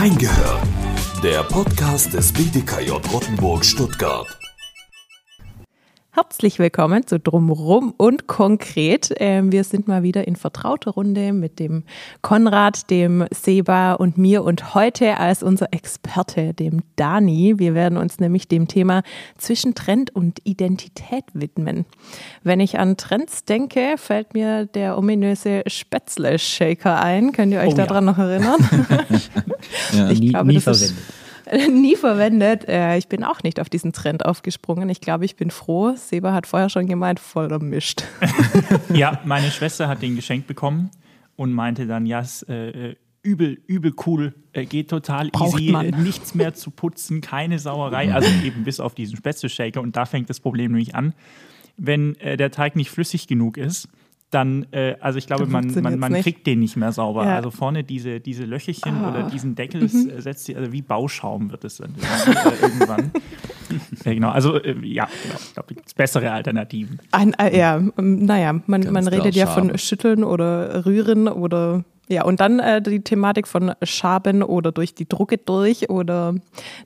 Reingehört. Der Podcast des BDKJ Rottenburg Stuttgart. Herzlich willkommen zu Drumrum und Konkret. Ähm, wir sind mal wieder in vertrauter Runde mit dem Konrad, dem Seba und mir und heute als unser Experte, dem Dani. Wir werden uns nämlich dem Thema zwischen Trend und Identität widmen. Wenn ich an Trends denke, fällt mir der ominöse Spätzle-Shaker ein. Könnt ihr euch Oh daran ja. noch erinnern? Ja, Ich nie, glaube, nie das ist- verwendet. nie verwendet. Äh, Ich bin auch nicht auf diesen Trend aufgesprungen. Ich glaube, ich bin froh. Seba hat vorher schon gemeint, voll ermischt. Ja, meine Schwester hat den geschenkt bekommen und meinte dann, ja, es, äh, übel, übel cool, äh, geht total Braucht easy, man. äh, nichts mehr zu putzen, keine Sauerei, also eben bis auf diesen Spätzle-Shaker und da fängt das Problem nämlich an. Wenn äh, der Teig nicht flüssig genug ist, dann, äh, also ich glaube, man, man, man kriegt den nicht mehr sauber. Ja. Also vorne diese, diese Löcherchen Ah. oder diesen Deckel äh, setzt sie, also wie Bauschaum wird es dann irgendwann. ja, genau, also äh, ja, genau, ich glaube, es bessere Alternativen. Ein, äh, ja, naja, man, Ganz man redet ja von. Schütteln oder Rühren oder ja, und dann äh, die Thematik von Schaben oder durch die Drucke durch oder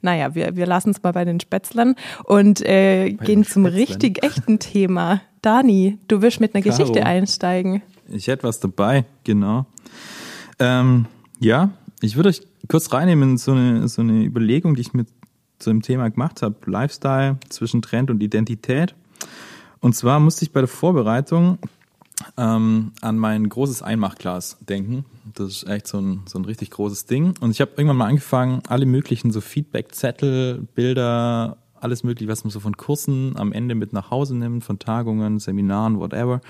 naja, wir, wir lassen es mal bei den Spätzlern und äh, gehen zum Spätzlern. richtig echten Thema. Dani, du willst mit einer Caro. Geschichte einsteigen. Ich hätte was dabei, genau. Ähm, ja, ich würde euch kurz reinnehmen in so eine, so eine Überlegung, die ich mit zu dem Thema gemacht habe. Lifestyle zwischen Trend und Identität. Und zwar musste ich bei der Vorbereitung ähm, an mein großes Einmachglas denken. Das ist echt so ein, so ein richtig großes Ding. Und ich habe irgendwann mal angefangen, alle möglichen so Feedback-Zettel, Bilder, alles mögliche, was man so von Kursen am Ende mit nach Hause nimmt, von Tagungen, Seminaren, whatever,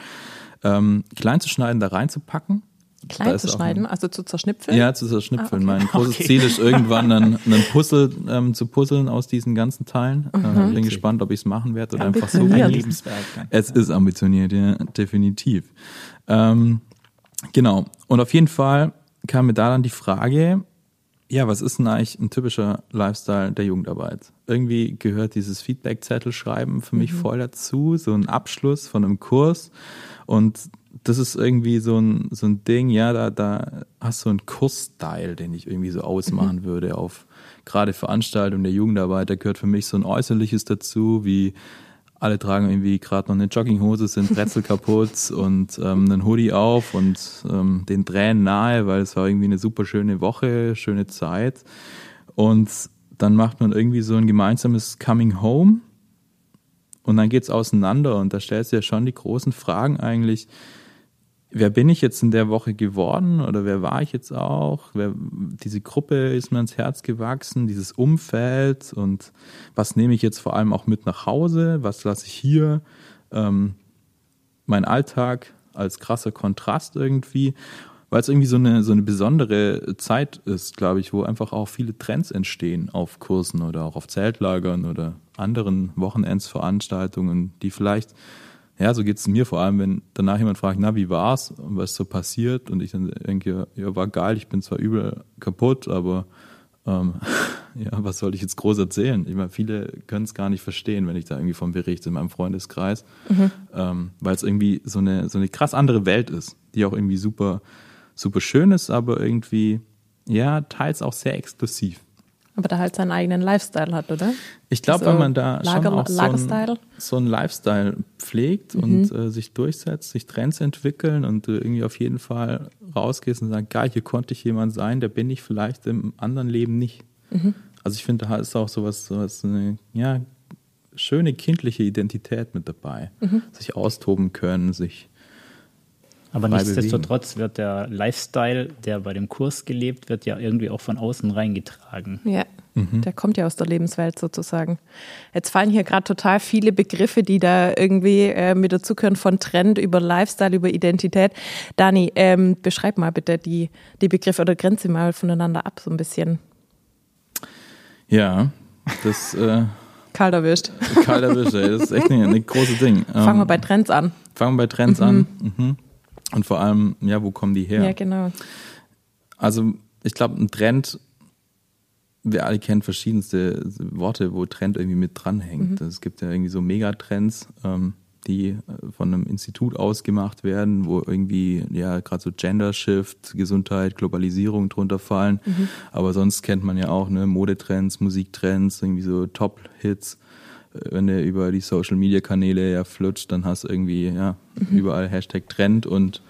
ähm, klein zu schneiden, da reinzupacken. Klein zu schneiden, ein- also zu zerschnipfeln. Ja, zu zerschnipfeln. Ah, okay. Mein großes Okay. Ziel ist irgendwann einen, einen Puzzle ähm, zu puzzeln aus diesen ganzen Teilen. Mhm. Äh, bin gespannt, ob ich es machen werde oder einfach so. Ein. Lebenswerk. Es ist ambitioniert, ja, definitiv. Ähm, genau. Und auf jeden Fall kam mir da dann die Frage, ja, was ist denn eigentlich ein typischer Lifestyle der Jugendarbeit? Irgendwie gehört dieses Feedback-Zettel schreiben für mich voll dazu, so ein Abschluss von einem Kurs. Und das ist irgendwie so ein, so ein Ding, ja, da, da hast du einen Kursstyle, den ich irgendwie so ausmachen würde auf gerade Veranstaltungen der Jugendarbeit. Da gehört für mich so ein Äußerliches dazu, wie alle tragen irgendwie gerade noch eine Jogginghose, sind Brezel kaputt und ähm, einen Hoodie auf und ähm, den Tränen nahe, weil es war irgendwie eine super schöne Woche, schöne Zeit. Und dann macht man irgendwie so ein gemeinsames Coming Home und dann geht's auseinander und da stellst du ja schon die großen Fragen eigentlich, wer bin ich jetzt in der Woche geworden oder wer war ich jetzt auch? Wer, diese Gruppe ist mir ans Herz gewachsen, dieses Umfeld und was nehme ich jetzt vor allem auch mit nach Hause? Was lasse ich hier? Ähm, mein Alltag als krasser Kontrast irgendwie, weil es irgendwie so eine, so eine besondere Zeit ist, glaube ich, wo einfach auch viele Trends entstehen auf Kursen oder auch auf Zeltlagern oder anderen Wochenendsveranstaltungen, die vielleicht ja, so geht's mir vor allem, wenn danach jemand fragt, na, wie war's und was ist so passiert und ich dann denke, ja, war geil, ich bin zwar übel kaputt, aber ähm, ja, was soll ich jetzt groß erzählen? Ich meine, viele können es gar nicht verstehen, wenn ich da irgendwie von berichte in meinem Freundeskreis, ähm, weil es irgendwie so eine, so eine krass andere Welt ist, die auch irgendwie super, super schön ist, aber irgendwie, ja, teils auch sehr exklusiv. Aber da halt seinen eigenen Lifestyle hat, oder? Ich glaube, So wenn man da Lager- schon auch so Lagerstyle? ein, so ein Lifestyle pflegt und äh, sich durchsetzt, sich Trends entwickeln und du irgendwie auf jeden Fall rausgehst und sagst, geil, hier konnte ich jemand sein, der bin ich vielleicht im anderen Leben nicht. Also ich finde, da ist auch sowas, sowas eine, ja, schöne kindliche Identität mit dabei. Sich austoben können, sich Aber nichtsdestotrotz wird der Lifestyle, der bei dem Kurs gelebt wird, ja irgendwie auch von außen reingetragen. Ja, der kommt ja aus der Lebenswelt sozusagen. Jetzt fallen hier gerade total viele Begriffe, die da irgendwie äh, mit dazugehören, von Trend über Lifestyle, über Identität. Dani, ähm, beschreib mal bitte die, die Begriffe oder grenze mal voneinander ab, so ein bisschen. Ja, das äh, Kalt erwischt. kalt erwischt, ey, das ist echt ein, ein großes Ding. Fangen wir Ähm, bei Trends an. fangen wir bei Trends an. Mhm. Und vor allem, ja, wo kommen die her? Ja, genau. Also ich glaube, ein Trend, wir alle kennen verschiedenste Worte, wo Trend irgendwie mit dranhängt. Es gibt ja irgendwie so Megatrends. Ähm, die äh, von einem Institut ausgemacht werden, wo irgendwie ja gerade so Gender Shift, Gesundheit, Globalisierung drunter fallen. Mhm. Aber sonst kennt man ja auch ne Modetrends, Musiktrends, irgendwie so Top-Hits. Wenn du über die Social Media Kanäle ja flutscht, dann hast du irgendwie ja mhm. überall Hashtag Trend und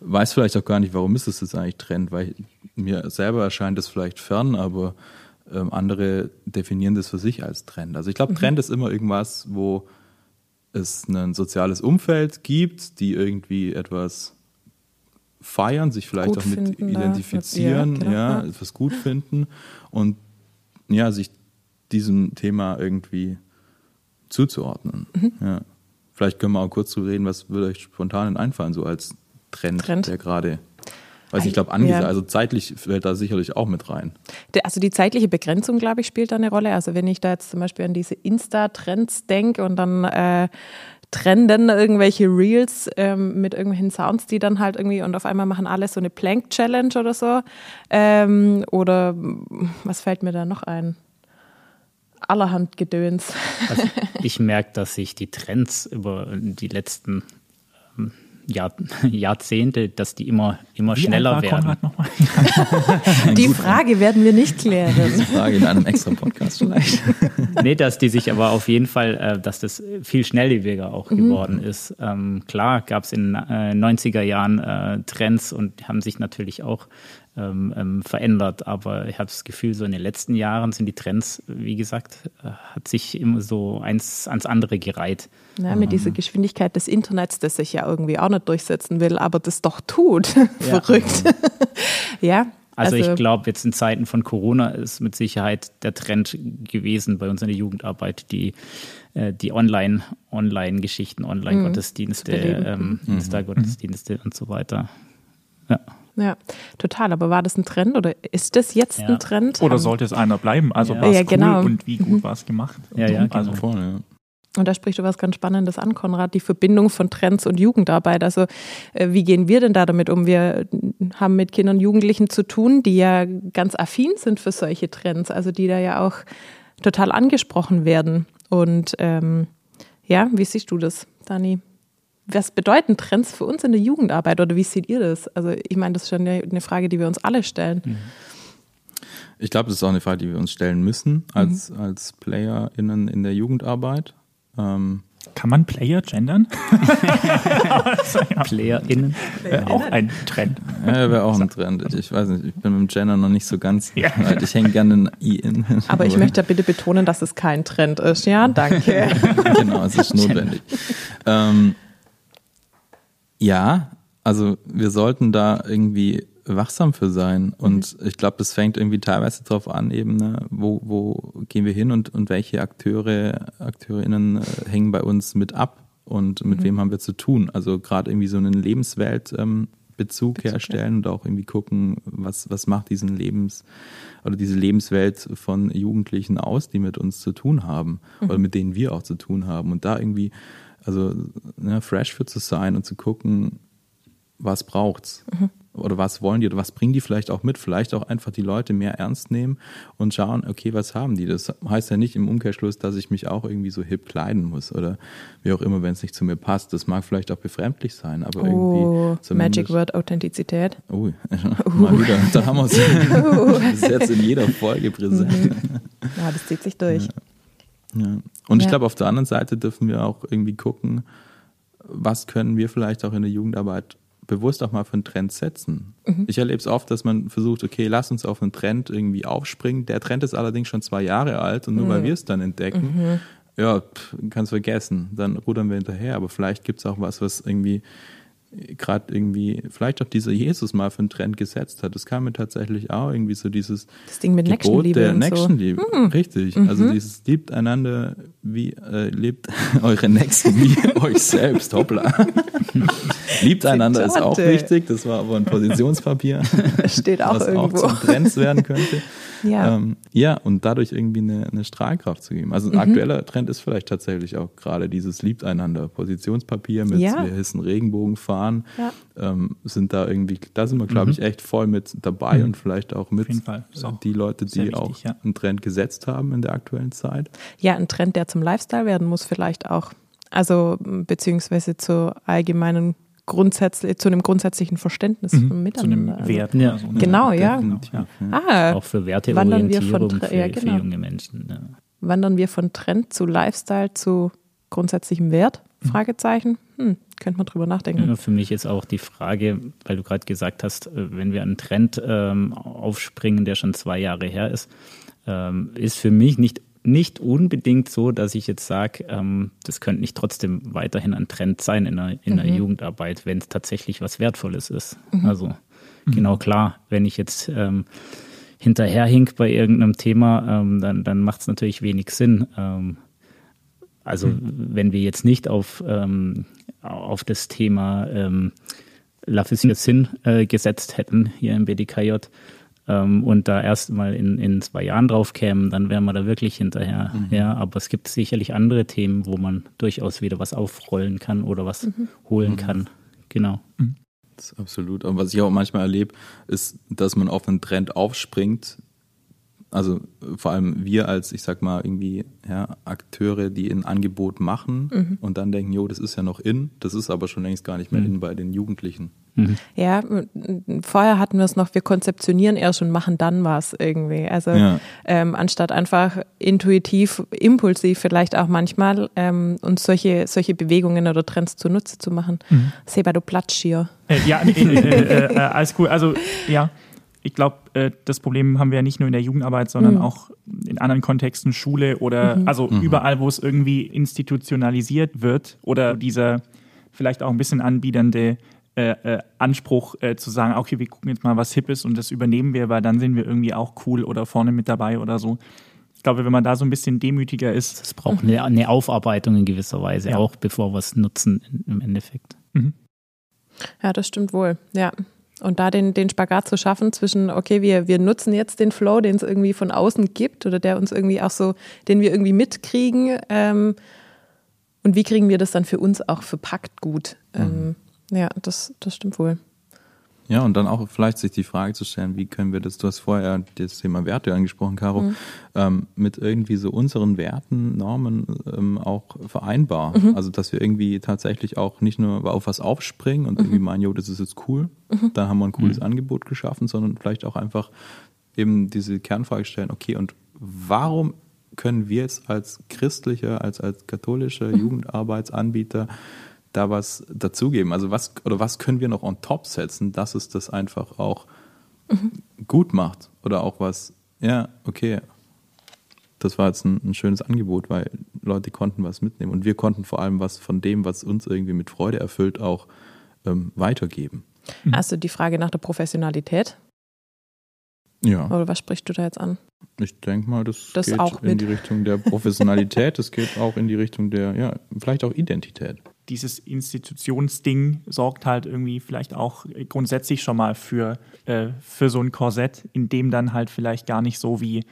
weiß vielleicht auch gar nicht, warum ist es das eigentlich Trend, weil mir selber erscheint das vielleicht fern, aber ähm, andere definieren das für sich als Trend. Also ich glaube, mhm. Trend ist immer irgendwas, wo es ein soziales Umfeld gibt, die irgendwie etwas feiern, sich vielleicht gut auch mit identifizieren, ja, genau. ja, etwas gut finden und ja, sich diesem Thema irgendwie zuzuordnen. Mhm. Ja. Vielleicht können wir auch kurz zu reden, was würde euch spontan einfallen, so als Trend, Trend. der gerade Weiß ich glaube, ja. also zeitlich fällt da sicherlich auch mit rein. Also die zeitliche Begrenzung, glaube ich, spielt da eine Rolle. Also wenn ich da jetzt zum Beispiel an diese Insta-Trends denke und dann äh, trenden irgendwelche Reels ähm, mit irgendwelchen Sounds, die dann halt irgendwie und auf einmal machen alle so eine Plank-Challenge oder so. Ähm, oder was fällt mir da noch ein? Allerhand Gedöns. Also ich merke, dass sich die Trends über die letzten ähm, Jahr, Jahrzehnte, dass die immer, immer Wie schneller alt war werden. Konrad nochmal? die Frage werden wir nicht klären. Diese Frage in einem extra Podcast vielleicht. nee, dass die sich aber auf jeden Fall, äh, dass das viel schnelllebiger auch mhm. geworden ist. Ähm, klar gab es in äh, 90er Jahren äh, Trends und haben sich natürlich auch ähm, ähm, verändert. Aber ich habe das Gefühl, so in den letzten Jahren sind die Trends, wie gesagt, äh, hat sich immer so eins ans andere gereiht. Ja, mit mhm. dieser Geschwindigkeit des Internets, das sich ja irgendwie auch nicht durchsetzen will, aber das doch tut. Verrückt. ja. Also, also ich glaube, jetzt in Zeiten von Corona ist mit Sicherheit der Trend gewesen bei uns in der Jugendarbeit, die, äh, die Online, Online-Geschichten, Online-Gottesdienste, mhm. ähm, mhm. Insta-Gottesdienste und so weiter. Ja. Ja, total. Aber war das ein Trend oder ist das jetzt ja. ein Trend? Oder sollte es einer bleiben? Also ja. war es ja, genau. cool und wie gut mhm. war es gemacht? Ja, ja, genau. also voll, ja. Und da sprichst du was ganz Spannendes an, Konrad, die Verbindung von Trends und Jugendarbeit. Also äh, wie gehen wir denn da damit um? Wir haben mit Kindern und Jugendlichen zu tun, die ja ganz affin sind für solche Trends, also die da ja auch total angesprochen werden. Und ähm, ja, wie siehst du das, Dani? Was bedeuten Trends für uns in der Jugendarbeit oder wie seht ihr das? Also ich meine, das ist schon eine Frage, die wir uns alle stellen. Mhm. Ich glaube, das ist auch eine Frage, die wir uns stellen müssen als, mhm. als PlayerInnen in der Jugendarbeit. Ähm, kann man Player gendern? PlayerInnen. Wäre auch ein Trend. Ja, wäre auch ein Trend. Ich weiß nicht, ich bin mit dem Gender noch nicht so ganz ja. weit. Ich hänge gerne ein I in. Aber ich möchte bitte betonen, dass es kein Trend ist. Ja, danke. genau, es ist notwendig. Ähm, ja, also wir sollten da irgendwie wachsam für sein. Und mhm. ich glaube, das fängt irgendwie teilweise darauf an, eben, ne, wo, wo gehen wir hin und, und welche Akteure, AkteurInnen äh, hängen bei uns mit ab und mit mhm. wem haben wir zu tun. Also gerade irgendwie so einen Lebensweltbezug ähm, Bezug herstellen ja. und auch irgendwie gucken, was, was macht diesen Lebens oder diese Lebenswelt von Jugendlichen aus, die mit uns zu tun haben mhm. oder mit denen wir auch zu tun haben. Und da irgendwie also ne, fresh für zu sein und zu gucken, was braucht's mhm. oder was wollen die oder was bringen die vielleicht auch mit, vielleicht auch einfach die Leute mehr ernst nehmen und schauen, okay, was haben die? Das heißt ja nicht im Umkehrschluss, dass ich mich auch irgendwie so hip kleiden muss oder wie auch immer, wenn es nicht zu mir passt. Das mag vielleicht auch befremdlich sein, aber oh, irgendwie Magic Word Authentizität. Oh, uh. mal wieder, da haben wir es. Uh. Das ist jetzt in jeder Folge präsent. Mhm. Ja, das zieht sich durch. Ja. Ja. Und ja. ich glaube, auf der anderen Seite dürfen wir auch irgendwie gucken, was können wir vielleicht auch in der Jugendarbeit bewusst auch mal für einen Trend setzen. Mhm. Ich erlebe es oft, dass man versucht, okay, lass uns auf einen Trend irgendwie aufspringen. Der Trend ist allerdings schon zwei Jahre alt und nur mhm. weil wir es dann entdecken, mhm. ja, kannst vergessen. Dann rudern wir hinterher. Aber vielleicht gibt es auch was, was irgendwie gerade irgendwie, vielleicht auch dieser Jesus mal für einen Trend gesetzt hat. Das kam mir tatsächlich auch irgendwie so dieses das Ding mit Gebot der Nächstenliebe. So. Hm. Richtig. Mhm. Also dieses liebt einander wie, äh, lebt eure Nächsten wie euch selbst. Hoppla. liebt einander ist auch wichtig. Das war aber ein Positionspapier. Steht auch was irgendwo. auch zum Trends werden könnte. Ja. Ähm, ja, und dadurch irgendwie eine, eine Strahlkraft zu geben. Also ein mhm. aktueller Trend ist vielleicht tatsächlich auch gerade dieses Liebt einander. Positionspapier mit ja. wir hissen Regenbogen fahren. Ja. Ähm, sind da irgendwie, da sind wir, glaube ich, mhm. echt voll mit dabei mhm. und vielleicht auch mit auch die Leute, die wichtig, auch ja. einen Trend gesetzt haben in der aktuellen Zeit. Ja, ein Trend, der zum Lifestyle werden muss, vielleicht auch. Also beziehungsweise zur allgemeinen grundsätzlich, zu einem grundsätzlichen Verständnis Mhm. von Zu Miteinander. einem Wert. Ja. oder so? Genau, ja. Definitiv, Ja. ja. Ah, Auch für Werteorientierung von für, ja, für genau. junge Menschen. Ja. wandern wir von Trend zu Lifestyle zu grundsätzlichem Wert? Mhm. Fragezeichen. Hm, könnte man drüber nachdenken. Ja, Für mich ist auch die Frage, weil du gerade gesagt hast, äh, wenn wir einen Trend ähm, aufspringen, der schon zwei Jahre her ist, ähm, ist für mich nicht, nicht unbedingt so, dass ich jetzt sage, ähm, das könnte nicht trotzdem weiterhin ein Trend sein in der, in der Jugendarbeit, wenn es tatsächlich was Wertvolles ist. Also genau klar, wenn ich jetzt ähm, hinterherhink bei irgendeinem Thema, ähm, dann, dann macht es natürlich wenig Sinn. Ähm, also wenn wir jetzt nicht auf, ähm, auf das Thema ähm, La Sinn äh, gesetzt hätten hier im BDKJ ähm, und da erst mal in, in zwei Jahren drauf kämen, dann wären wir da wirklich hinterher. Ja, aber es gibt sicherlich andere Themen, wo man durchaus wieder was aufrollen kann oder was holen kann. Genau. Das ist absolut. Und was ich auch manchmal erlebe, ist, dass man auf einen Trend aufspringt. Also äh, vor allem wir als, ich sag mal, irgendwie ja, Akteure, die ein Angebot machen und dann denken, jo, das ist ja noch in, das ist aber schon längst gar nicht mehr in bei den Jugendlichen. Ja, m- vorher hatten wir es noch, wir konzeptionieren erst und machen dann was irgendwie. Also Ja. ähm, anstatt einfach intuitiv, impulsiv vielleicht auch manchmal ähm, uns solche, solche Bewegungen oder Trends zunutze zu machen. Seba, du platsch hier. Äh, ja, äh, äh, äh, alles cool. Also, ja, ich glaube, äh, das Problem haben wir ja nicht nur in der Jugendarbeit, sondern auch in anderen Kontexten, Schule oder also überall, wo es irgendwie institutionalisiert wird oder dieser vielleicht auch ein bisschen anbiedernde äh, äh, Anspruch äh, zu sagen, okay, wir gucken jetzt mal, was hip ist und das übernehmen wir, weil dann sind wir irgendwie auch cool oder vorne mit dabei oder so. Ich glaube, wenn man da so ein bisschen demütiger ist, Es braucht eine, eine Aufarbeitung in gewisser Weise, Ja. auch bevor wir es nutzen im Endeffekt. Ja, das stimmt wohl. Ja. Und da den, den Spagat zu schaffen zwischen, okay, wir, wir nutzen jetzt den Flow, den es irgendwie von außen gibt oder der uns irgendwie auch so, den wir irgendwie mitkriegen. Ähm, und wie kriegen wir das dann für uns auch verpackt gut? Ähm, ja, das, das stimmt wohl. Ja, und dann auch vielleicht sich die Frage zu stellen, wie können wir das, du hast vorher das Thema Werte angesprochen, Caro, ähm, mit irgendwie so unseren Werten, Normen ähm, auch vereinbar. Also, dass wir irgendwie tatsächlich auch nicht nur auf was aufspringen und irgendwie meinen, jo, das ist jetzt cool, dann haben wir ein cooles Angebot geschaffen, sondern vielleicht auch einfach eben diese Kernfrage stellen, okay, und warum können wir jetzt als christlicher, als, als katholischer Jugendarbeitsanbieter da was dazugeben? Also was oder was können wir noch on top setzen, dass es das einfach auch gut macht oder auch was, ja, okay, das war jetzt ein, ein schönes Angebot, weil Leute konnten was mitnehmen und wir konnten vor allem was von dem, was uns irgendwie mit Freude erfüllt, auch ähm, weitergeben. Also die Frage nach der Professionalität. Ja, Oder was sprichst du da jetzt an? ich denke mal, das, Das geht auch in die Richtung der Professionalität, das geht auch in die Richtung der, ja, vielleicht auch Identität. Dieses Institutionsding sorgt halt irgendwie vielleicht auch grundsätzlich schon mal für, äh, für so ein Korsett, in dem dann halt vielleicht gar nicht so wie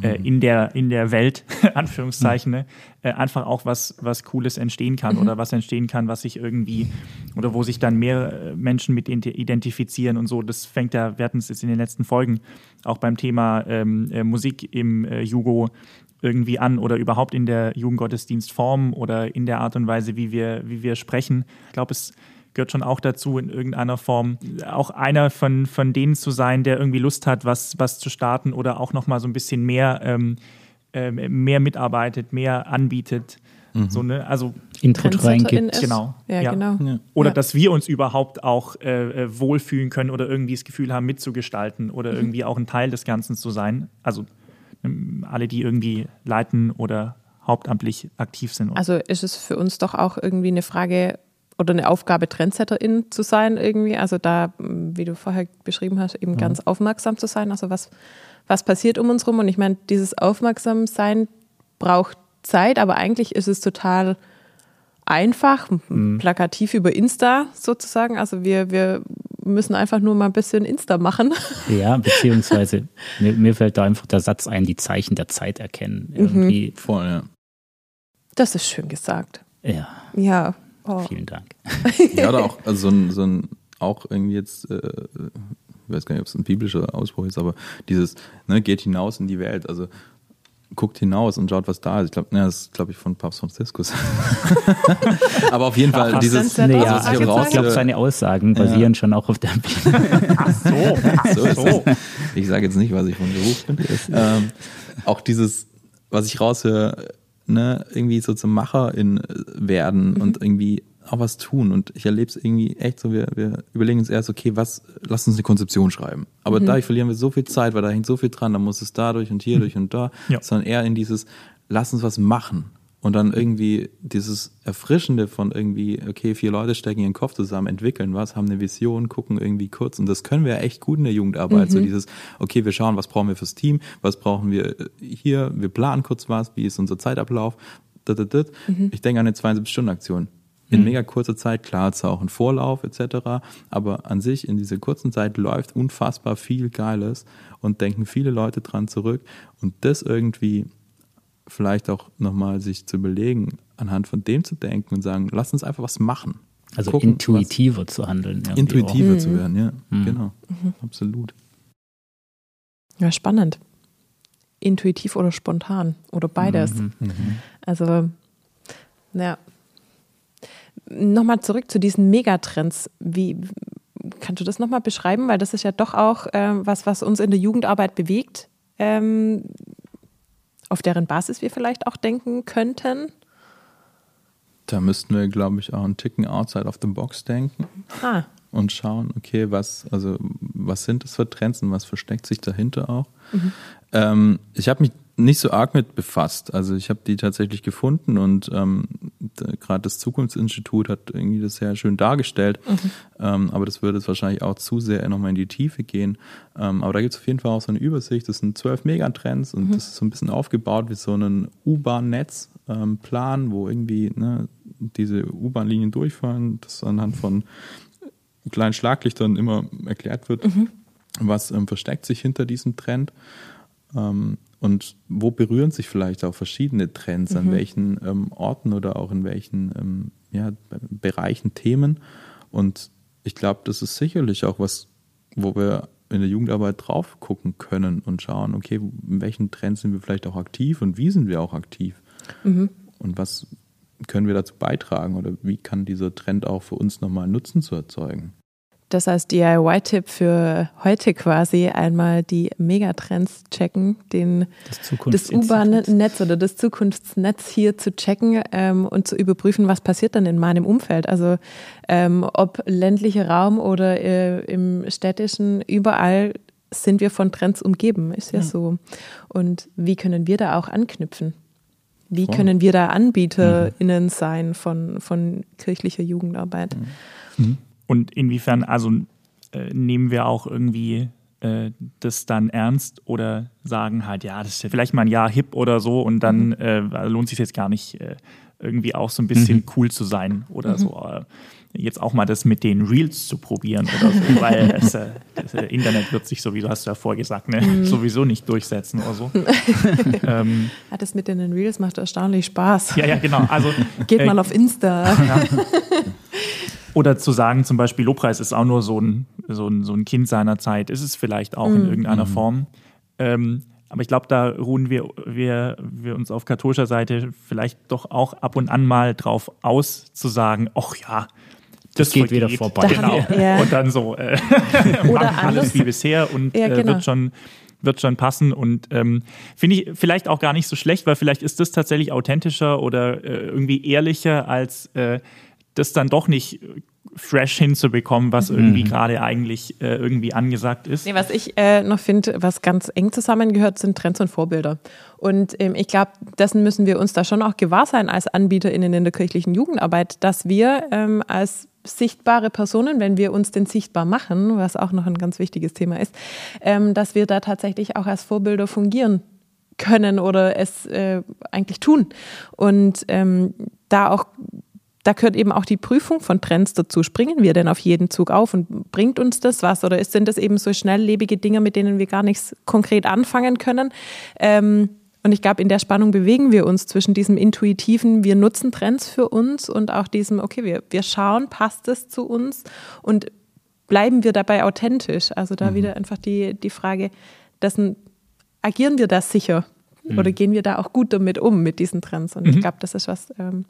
äh, in, der, in der Welt, Anführungszeichen, ne, äh, einfach auch was, was Cooles entstehen kann oder was entstehen kann, was sich irgendwie oder wo sich dann mehr äh, Menschen mit ident- identifizieren und so. Das fängt ja, wir hatten es jetzt in den letzten Folgen auch beim Thema ähm, äh, Musik im äh, Jugo irgendwie an oder überhaupt in der Jugendgottesdienstform oder in der Art und Weise, wie wir, wie wir sprechen. Ich glaube, es gehört schon auch dazu, in irgendeiner Form auch einer von, von denen zu sein, der irgendwie Lust hat, was, was zu starten oder auch nochmal so ein bisschen mehr, ähm, ähm, mehr mitarbeitet, mehr anbietet. So, ne? Also Input reingibt. Genau. Ja, Ja. genau. Ja. oder Ja. dass wir uns überhaupt auch äh, äh, wohlfühlen können oder irgendwie das Gefühl haben, mitzugestalten oder irgendwie auch ein Teil des Ganzen zu sein. Also alle, die irgendwie leiten oder hauptamtlich aktiv sind. Also ist es für uns doch auch irgendwie eine Frage oder eine Aufgabe, Trendsetterin zu sein irgendwie. Also da, m, wie du vorher beschrieben hast, eben ganz aufmerksam zu sein. Also was, was passiert um uns rum? Und ich meine, dieses Aufmerksamsein braucht Zeit, aber eigentlich ist es total einfach, m- plakativ über Insta sozusagen. Also wir, wir müssen einfach nur mal ein bisschen Insta machen. Ja, beziehungsweise mir, mir fällt da einfach der Satz ein, die Zeichen der Zeit erkennen. Irgendwie, Voll, ja. Das ist schön gesagt. ja, Ja. Oh. vielen Dank. Ja, oder auch also so ein, so ein auch irgendwie jetzt, äh, ich weiß gar nicht, ob es ein biblischer Ausspruch ist, aber dieses, ne, geht hinaus in die Welt. Also guckt hinaus und schaut, was da ist. Ich glaube, ne, das ist, glaube ich, von Papst Franziskus. Aber auf jeden Fall, dieses, Sind Nee, ja, was ich ich glaube, seine Aussagen basieren schon auch auf der Bibel. Ach so, ach so so. Ich sage jetzt nicht, was ich von Beruf bin. ähm, auch dieses, was ich raushöre, ne, irgendwie so zum Macher in werden und irgendwie auch was tun. Und ich erlebe es irgendwie echt so, wir, wir überlegen uns erst, okay, was, lass uns eine Konzeption schreiben. Aber dadurch verlieren wir so viel Zeit, weil da hängt so viel dran, da muss es dadurch und hierdurch und da, Ja. sondern eher in dieses, lass uns was machen. Und dann irgendwie dieses Erfrischende von irgendwie, okay, vier Leute stecken ihren Kopf zusammen, entwickeln was, haben eine Vision, gucken irgendwie kurz. Und das können wir echt gut in der Jugendarbeit. So dieses, okay, wir schauen, was brauchen wir fürs Team, was brauchen wir äh, hier, wir planen kurz was, wie ist unser Zeitablauf. Dat. Ich denke an eine 72-Stunden-Aktion. In mega kurzer Zeit, klar, es ist auch ein Vorlauf etc., aber an sich in dieser kurzen Zeit läuft unfassbar viel Geiles und denken viele Leute dran zurück und das irgendwie vielleicht auch nochmal sich zu überlegen, anhand von dem zu denken und sagen, lass uns einfach was machen. Also Gucken, intuitiver zu handeln. Intuitiver Mhm. zu werden, ja, genau, absolut. Ja, spannend. Intuitiv oder spontan oder beides. Mhm. Also, ja. Nochmal zurück zu diesen Megatrends. Wie kannst du das nochmal beschreiben? Weil das ist ja doch auch äh, was, was uns in der Jugendarbeit bewegt, ähm, auf deren Basis wir vielleicht auch denken könnten. Da müssten wir, glaube ich, auch einen Ticken outside of the box denken Ah, und schauen, okay, was, also was sind das für Trends und was versteckt sich dahinter auch. Ähm, ich habe mich nicht so arg mit befasst. Also ich habe die tatsächlich gefunden und ähm, d- gerade das Zukunftsinstitut hat irgendwie das sehr schön dargestellt. Ähm, aber das würde jetzt wahrscheinlich auch zu sehr nochmal in die Tiefe gehen. Ähm, aber da gibt es auf jeden Fall auch so eine Übersicht. Das sind zwölf Megatrends und das ist so ein bisschen aufgebaut wie so ein U-Bahn-Netz-Plan, wo irgendwie ne, diese U-Bahn-Linien durchfahren, das anhand von kleinen Schlaglichtern immer erklärt wird, was ähm, versteckt sich hinter diesem Trend ähm, und wo berühren sich vielleicht auch verschiedene Trends, an welchen ähm, Orten oder auch in welchen ähm, ja, Bereichen, Themen. Und ich glaube, das ist sicherlich auch was, wo wir in der Jugendarbeit drauf gucken können und schauen, okay, in welchen Trends sind wir vielleicht auch aktiv und wie sind wir auch aktiv? Und was können wir dazu beitragen oder wie kann dieser Trend auch für uns nochmal Nutzen zu erzeugen? Das als DIY-Tipp für heute quasi einmal die Megatrends checken, den Das. U-Bahn-Netz oder das Zukunftsnetz hier zu checken ähm, und zu überprüfen, was passiert dann in meinem Umfeld. Also ähm, ob ländlicher Raum oder äh, im städtischen, überall sind wir von Trends umgeben, ist ja, so. Und wie können wir da auch anknüpfen? Wie Voll. können wir da AnbieterInnen sein von, von kirchlicher Jugendarbeit? Und inwiefern, also äh, nehmen wir auch irgendwie äh, das dann ernst oder sagen halt, ja, das ist ja vielleicht mal ein Jahr hip oder so und dann äh, lohnt sich jetzt gar nicht, äh, irgendwie auch so ein bisschen cool zu sein oder so. Äh, jetzt auch mal das mit den Reels zu probieren oder so, weil es, das äh, Internet wird sich sowieso, hast du ja vorher gesagt, ne, sowieso nicht durchsetzen oder so. ähm, Ah, das mit den Reels macht erstaunlich Spaß. ja, ja, genau. Also Geht mal auf Insta. Oder zu sagen, zum Beispiel Lobpreis ist auch nur so ein, so ein, so ein Kind seiner Zeit, ist es vielleicht auch in irgendeiner Form. Ähm, aber ich glaube, da ruhen wir, wir, wir uns auf katholischer Seite vielleicht doch auch ab und an mal drauf aus, zu sagen, ach ja, das, geht wieder vorbei. Da Genau. wir- ja. Und dann so, äh, Oder machen alles anders. wie bisher und Ja, äh, genau. wird schon wird schon passen und ähm, finde ich vielleicht auch gar nicht so schlecht, weil vielleicht ist das tatsächlich authentischer oder äh, irgendwie ehrlicher als äh, das dann doch nicht fresh hinzubekommen, was irgendwie gerade eigentlich äh, irgendwie angesagt ist. Nee, was ich äh, noch finde, was ganz eng zusammengehört, sind Trends und Vorbilder. Und ähm, ich glaube, dessen müssen wir uns da schon auch gewahr sein als AnbieterInnen in der kirchlichen Jugendarbeit, dass wir ähm, als sichtbare Personen, wenn wir uns denn sichtbar machen, was auch noch ein ganz wichtiges Thema ist, ähm, dass wir da tatsächlich auch als Vorbilder fungieren können oder es äh, eigentlich tun. Und ähm, da auch da gehört eben auch die Prüfung von Trends dazu. Springen wir denn auf jeden Zug auf und bringt uns das was? Oder sind das eben so schnelllebige Dinge, mit denen wir gar nichts konkret anfangen können? Ähm, und ich glaube, in der Spannung bewegen wir uns zwischen diesem intuitiven, wir nutzen Trends für uns und auch diesem, okay, wir, wir schauen, passt es zu uns und bleiben wir dabei authentisch? Also da wieder einfach die, die Frage, dessen, agieren wir da sicher? Oder gehen wir da auch gut damit um, mit diesen Trends? Und ich glaube, das ist was, ähm,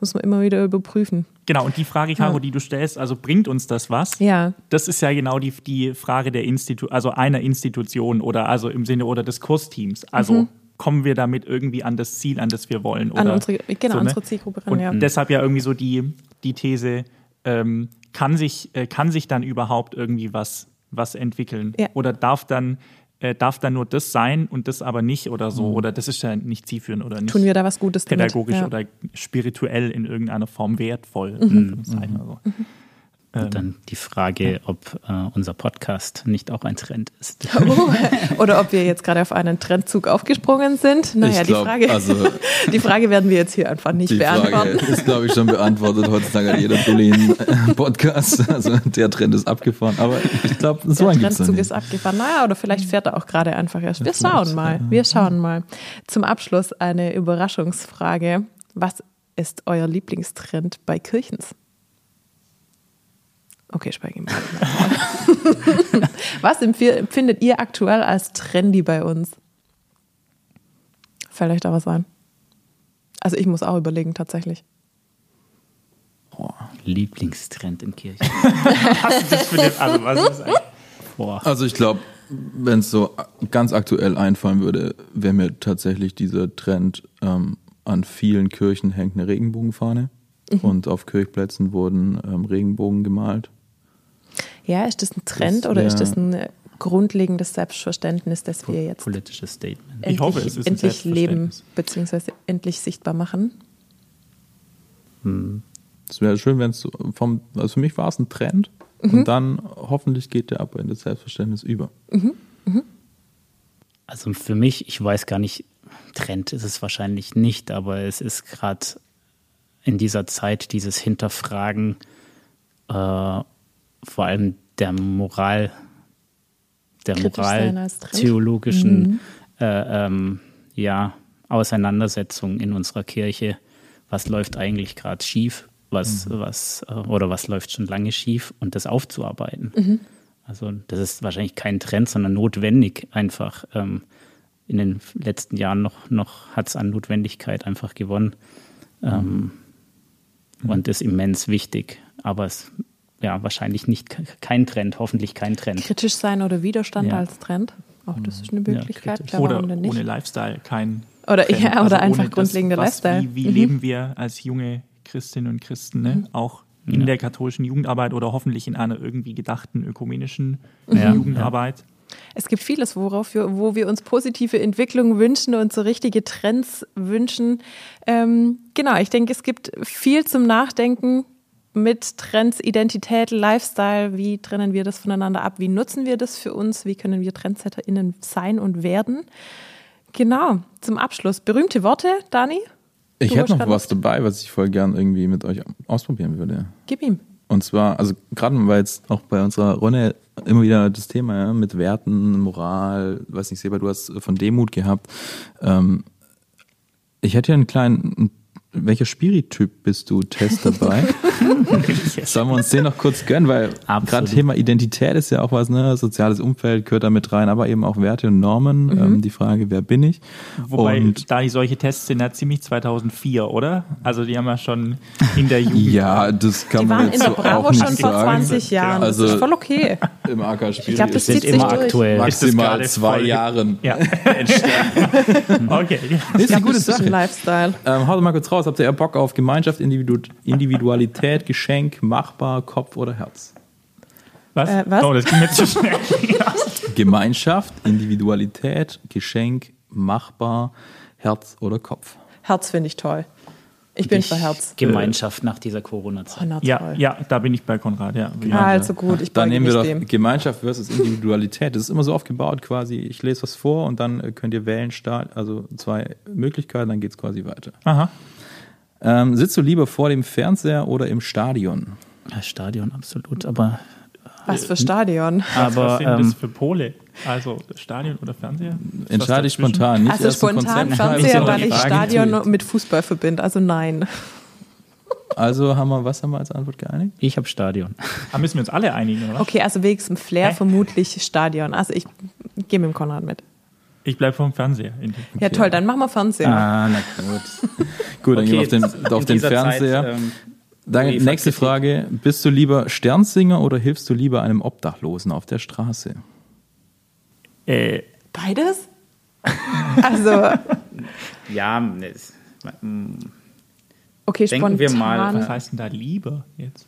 muss man immer wieder überprüfen. Genau, und die Frage, Caro, Ja. die du stellst, also bringt uns das was? Ja. Das ist ja genau die, die Frage der Institu also einer Institution oder also im Sinne oder des Kursteams. Also kommen wir damit irgendwie an das Ziel, an das wir wollen? Oder An unsere, genau, so, ne? unsere Zielgruppe ran, Und ja. deshalb ja irgendwie so die, die These, ähm, kann, sich, äh, kann sich dann überhaupt irgendwie was, was entwickeln? Ja. Oder darf dann, äh, darf dann nur das sein und das aber nicht oder Mhm. so? Oder das ist ja nicht zielführend oder nicht Tun wir da was Gutes damit? pädagogisch ja. oder spirituell in irgendeiner Form wertvoll. Mhm. in Anführungszeichen oder so. Und dann die Frage, ob äh, unser Podcast nicht auch ein Trend ist. Oh, oder ob wir jetzt gerade auf einen Trendzug aufgesprungen sind. Naja, Ich glaub, die, Frage, also- die Frage werden wir jetzt hier einfach nicht Die Frage beantworten. ist, glaube ich, schon beantwortet. Heutzutage hat jeder Bullen-Podcast. Also der Trend ist abgefahren. Aber ich glaube, so Der ein gibt's Trendzug ist abgefahren. Naja, oder vielleicht fährt er auch gerade einfach erst. Wir schauen mal. Wir schauen mal. Zum Abschluss eine Überraschungsfrage. Was ist euer Lieblingstrend bei Kirchens? Okay, schweigen wir mal. Was empf- empfindet ihr aktuell als trendy bei uns? Fällt euch da was ein? Also ich muss auch überlegen, tatsächlich. Lieblingstrend in Kirche. Das für den, also was ist eigentlich? Boah. Also ich glaube, wenn es so ganz aktuell einfallen würde, wäre mir tatsächlich dieser Trend, ähm, an vielen Kirchen hängt eine Regenbogenfahne und auf Kirchplätzen wurden ähm, Regenbogen gemalt. Ja, ist das ein Trend Das oder ist wär- das ein äh, grundlegendes Selbstverständnis, das wir jetzt Politisches Statement. Ich endlich, hoffe, es ist ein endlich leben bzw. endlich sichtbar machen? Es wäre schön, wenn es so vom, also für mich war es ein Trend und dann hoffentlich geht der aber in das Selbstverständnis über. Also für mich, ich weiß gar nicht, Trend ist es wahrscheinlich nicht, aber es ist gerade in dieser Zeit dieses Hinterfragen äh, vor allem der Moral, der moral-theologischen äh, ähm, ja, Auseinandersetzung in unserer Kirche. Was läuft eigentlich gerade schief? Was, was, äh, oder was läuft schon lange schief und das aufzuarbeiten. Also das ist wahrscheinlich kein Trend, sondern notwendig einfach. Ähm, in den letzten Jahren noch, noch hat es an Notwendigkeit einfach gewonnen ähm, und ist immens wichtig. Aber es ja wahrscheinlich nicht ke- kein Trend, hoffentlich kein Trend. Kritisch sein oder Widerstand Ja. als Trend? Auch das ist eine Möglichkeit. kritisch. Klar, Oder warum denn nicht? ohne Lifestyle, kein Oder- Trend. ja, oder einfach ohne grundlegender was, Lifestyle. Wie, wie Mhm. leben wir als junge Christinnen und Christen, ne? auch in der katholischen Jugendarbeit oder hoffentlich in einer irgendwie gedachten ökumenischen Ja, Jugendarbeit. Es gibt vieles, worauf wir, wo wir uns positive Entwicklung wünschen und so richtige Trends wünschen. Ähm, genau, ich denke, es gibt viel zum Nachdenken mit Trends, Identität, Lifestyle. Wie trennen wir das voneinander ab? Wie nutzen wir das für uns? Wie können wir TrendsetterInnen sein und werden? Genau, zum Abschluss. Berühmte Worte, Dani? Ich hätte noch was dabei, was ich voll gern irgendwie mit euch ausprobieren würde. Gib ihm. Und zwar, also gerade weil jetzt auch bei unserer Runde immer wieder das Thema ja, mit Werten, Moral, weiß nicht, Seba, du hast von Demut gehabt. Ähm, ich hätte hier einen kleinen, welcher Spirityp bist du? Test dabei. Sollen wir uns den noch kurz gönnen, weil gerade Thema Identität ist ja auch was, ne? Soziales Umfeld gehört da mit rein, aber eben auch Werte und Normen. Ähm, die Frage, wer bin ich? Wobei, und da die solche Tests sind ja ziemlich 2004, oder? Also die haben ja schon in der Jugend. ja, das kann Die man waren in jetzt der so Bravo auch nicht schon vor sagen. 20 Jahren. Also- das ist voll okay. Im AK Spiri Ich glaube, das sind immer durch. aktuell. Maximal zwei voll- Jahren. Ja. okay. Ist eine gute Das ist ein Sache. Lifestyle. Ähm, haut mal kurz raus, habt ihr eher Bock auf Gemeinschaft, Individu Individualität, Geschenk, machbar, Kopf oder Herz? Was? Äh, was? Oh, das ging mir zu schnell. Gemeinschaft, Individualität, Geschenk, machbar, Herz oder Kopf? Herz finde ich toll. Ich bin für Herz. Gemeinschaft nach dieser Corona-Zeit. Oh, ja, ja, da bin ich bei Konrad, ja. Ah, also gut, ich Dann nehmen wir doch dem. Gemeinschaft versus Individualität. Das ist immer so aufgebaut quasi, ich lese was vor und dann äh, könnt ihr wählen, Start, also zwei Möglichkeiten, dann geht es quasi weiter. Aha. Ähm, sitzt du lieber vor dem Fernseher oder im Stadion? Ja, Stadion absolut, aber, Was für Stadion. Was, aber was sind ähm, das für Pole? Also Stadion oder Fernseher? Entscheide ich spontan, nicht Also spontan Fernseher, weil ich Stadion mit Fußball verbinde. Also nein. Also haben wir, was haben wir als Antwort geeinigt? ich habe Stadion. Da müssen wir uns alle einigen, oder? Okay, also wegen dem Flair Hä? vermutlich Stadion. Also ich gehe mit dem Konrad mit. Ich bleibe vom Fernseher. Ja, toll, dann machen wir Fernseher. Ah, na gut. Gut, dann Okay, gehen wir auf den, auf den Fernseher. Zeit, ähm, Dann nächste. Frage. Bist du lieber Sternsinger oder hilfst du lieber einem Obdachlosen auf der Straße? Äh, Beides? Also, Ja, ne, es- okay, Denken spontan. wir mal, was heißt denn da lieber jetzt?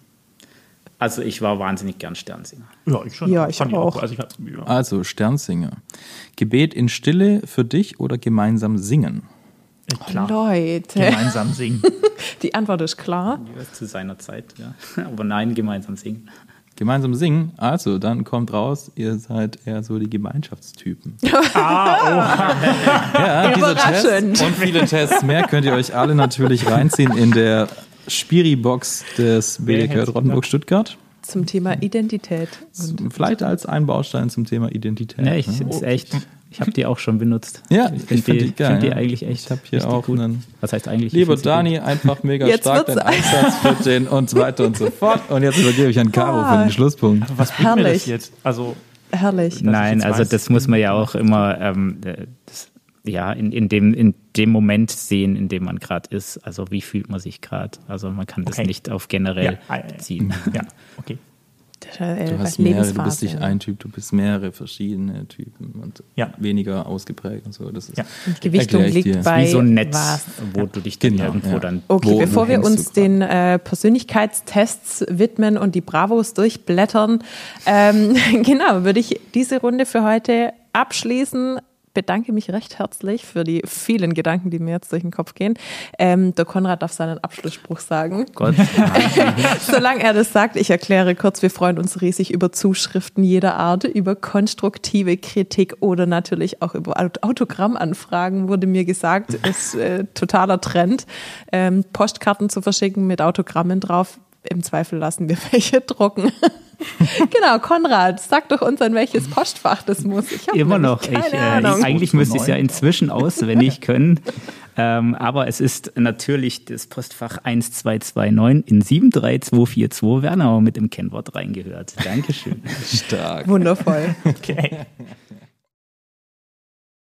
also ich war wahnsinnig gern Sternsinger. Ja, ich schon. Ja, ich Fand auch. Also ich hab, ja. Also Sternsinger. Gebet in Stille für dich oder gemeinsam singen? Äh, klar. Leute, Gemeinsam singen. die Antwort ist klar. Ja, Zu seiner Zeit, ja. Aber nein, gemeinsam singen. Gemeinsam singen? Also, dann kommt raus, ihr seid eher so die Gemeinschaftstypen. Ah, ja, dieser Überraschend. Test und viele Tests mehr könnt ihr euch alle natürlich reinziehen in der Spiri-Box des BDK hätte Rottenburg Stuttgart. Zum Thema Identität. Und Vielleicht als ein Baustein zum Thema Identität. Ja, ich, ne? ist echt, ich habe die auch schon benutzt. Ja, ich ich finde find die, die geil, find die ja. eigentlich echt. Ich hab hier auch gut. einen- Was heißt eigentlich? ich Lieber Dani, einfach mega Jetzt stark dein Einsatz für den und so weiter und so fort. Und jetzt übergebe ich an Caro für den Schlusspunkt. was bringt mir das Herrlich. jetzt? Also, herrlich. ich Nein, also weiß, das muss man ja auch immer ähm, äh, das, ja, in, in, dem, in dem Moment sehen, in dem man gerade ist. Also wie fühlt man sich gerade? Also man kann das Okay. nicht auf generell Ja, äh, ziehen. ja, okay. Äh, Du was hast mehrere, du bist nicht ein Typ, du bist mehrere verschiedene Typen und Ja. weniger ausgeprägt und so. Das ist, Ja. Gewichtung liegt dir. bei Wie so ein Netz, was? wo du dich dann Genau, irgendwo ja. dann. Okay, bevor wir uns den äh, Persönlichkeitstests widmen und die Bravos durchblättern, ähm, genau, würde ich diese Runde für heute abschließen. Bedanke mich recht herzlich für die vielen Gedanken, die mir jetzt durch den Kopf gehen. Ähm, der Konrad darf seinen Abschlussspruch sagen. Gott, Solange er das sagt, ich erkläre kurz, wir freuen uns riesig über Zuschriften jeder Art, über konstruktive Kritik oder natürlich auch über Aut- Autogrammanfragen, wurde mir gesagt, ist äh, totaler Trend, ähm, Postkarten zu verschicken mit Autogrammen drauf. Im Zweifel lassen wir welche drucken. genau, Konrad, sag doch uns, an welches Postfach das muss. Ich hab immer noch. Ich, äh, Ahnung. eigentlich müsste ich es ja inzwischen auswendig können. Ähm, aber es ist natürlich das Postfach 1229 in 73242 Wernau mit dem Kennwort reingehört. Dankeschön. stark. Wundervoll. Okay.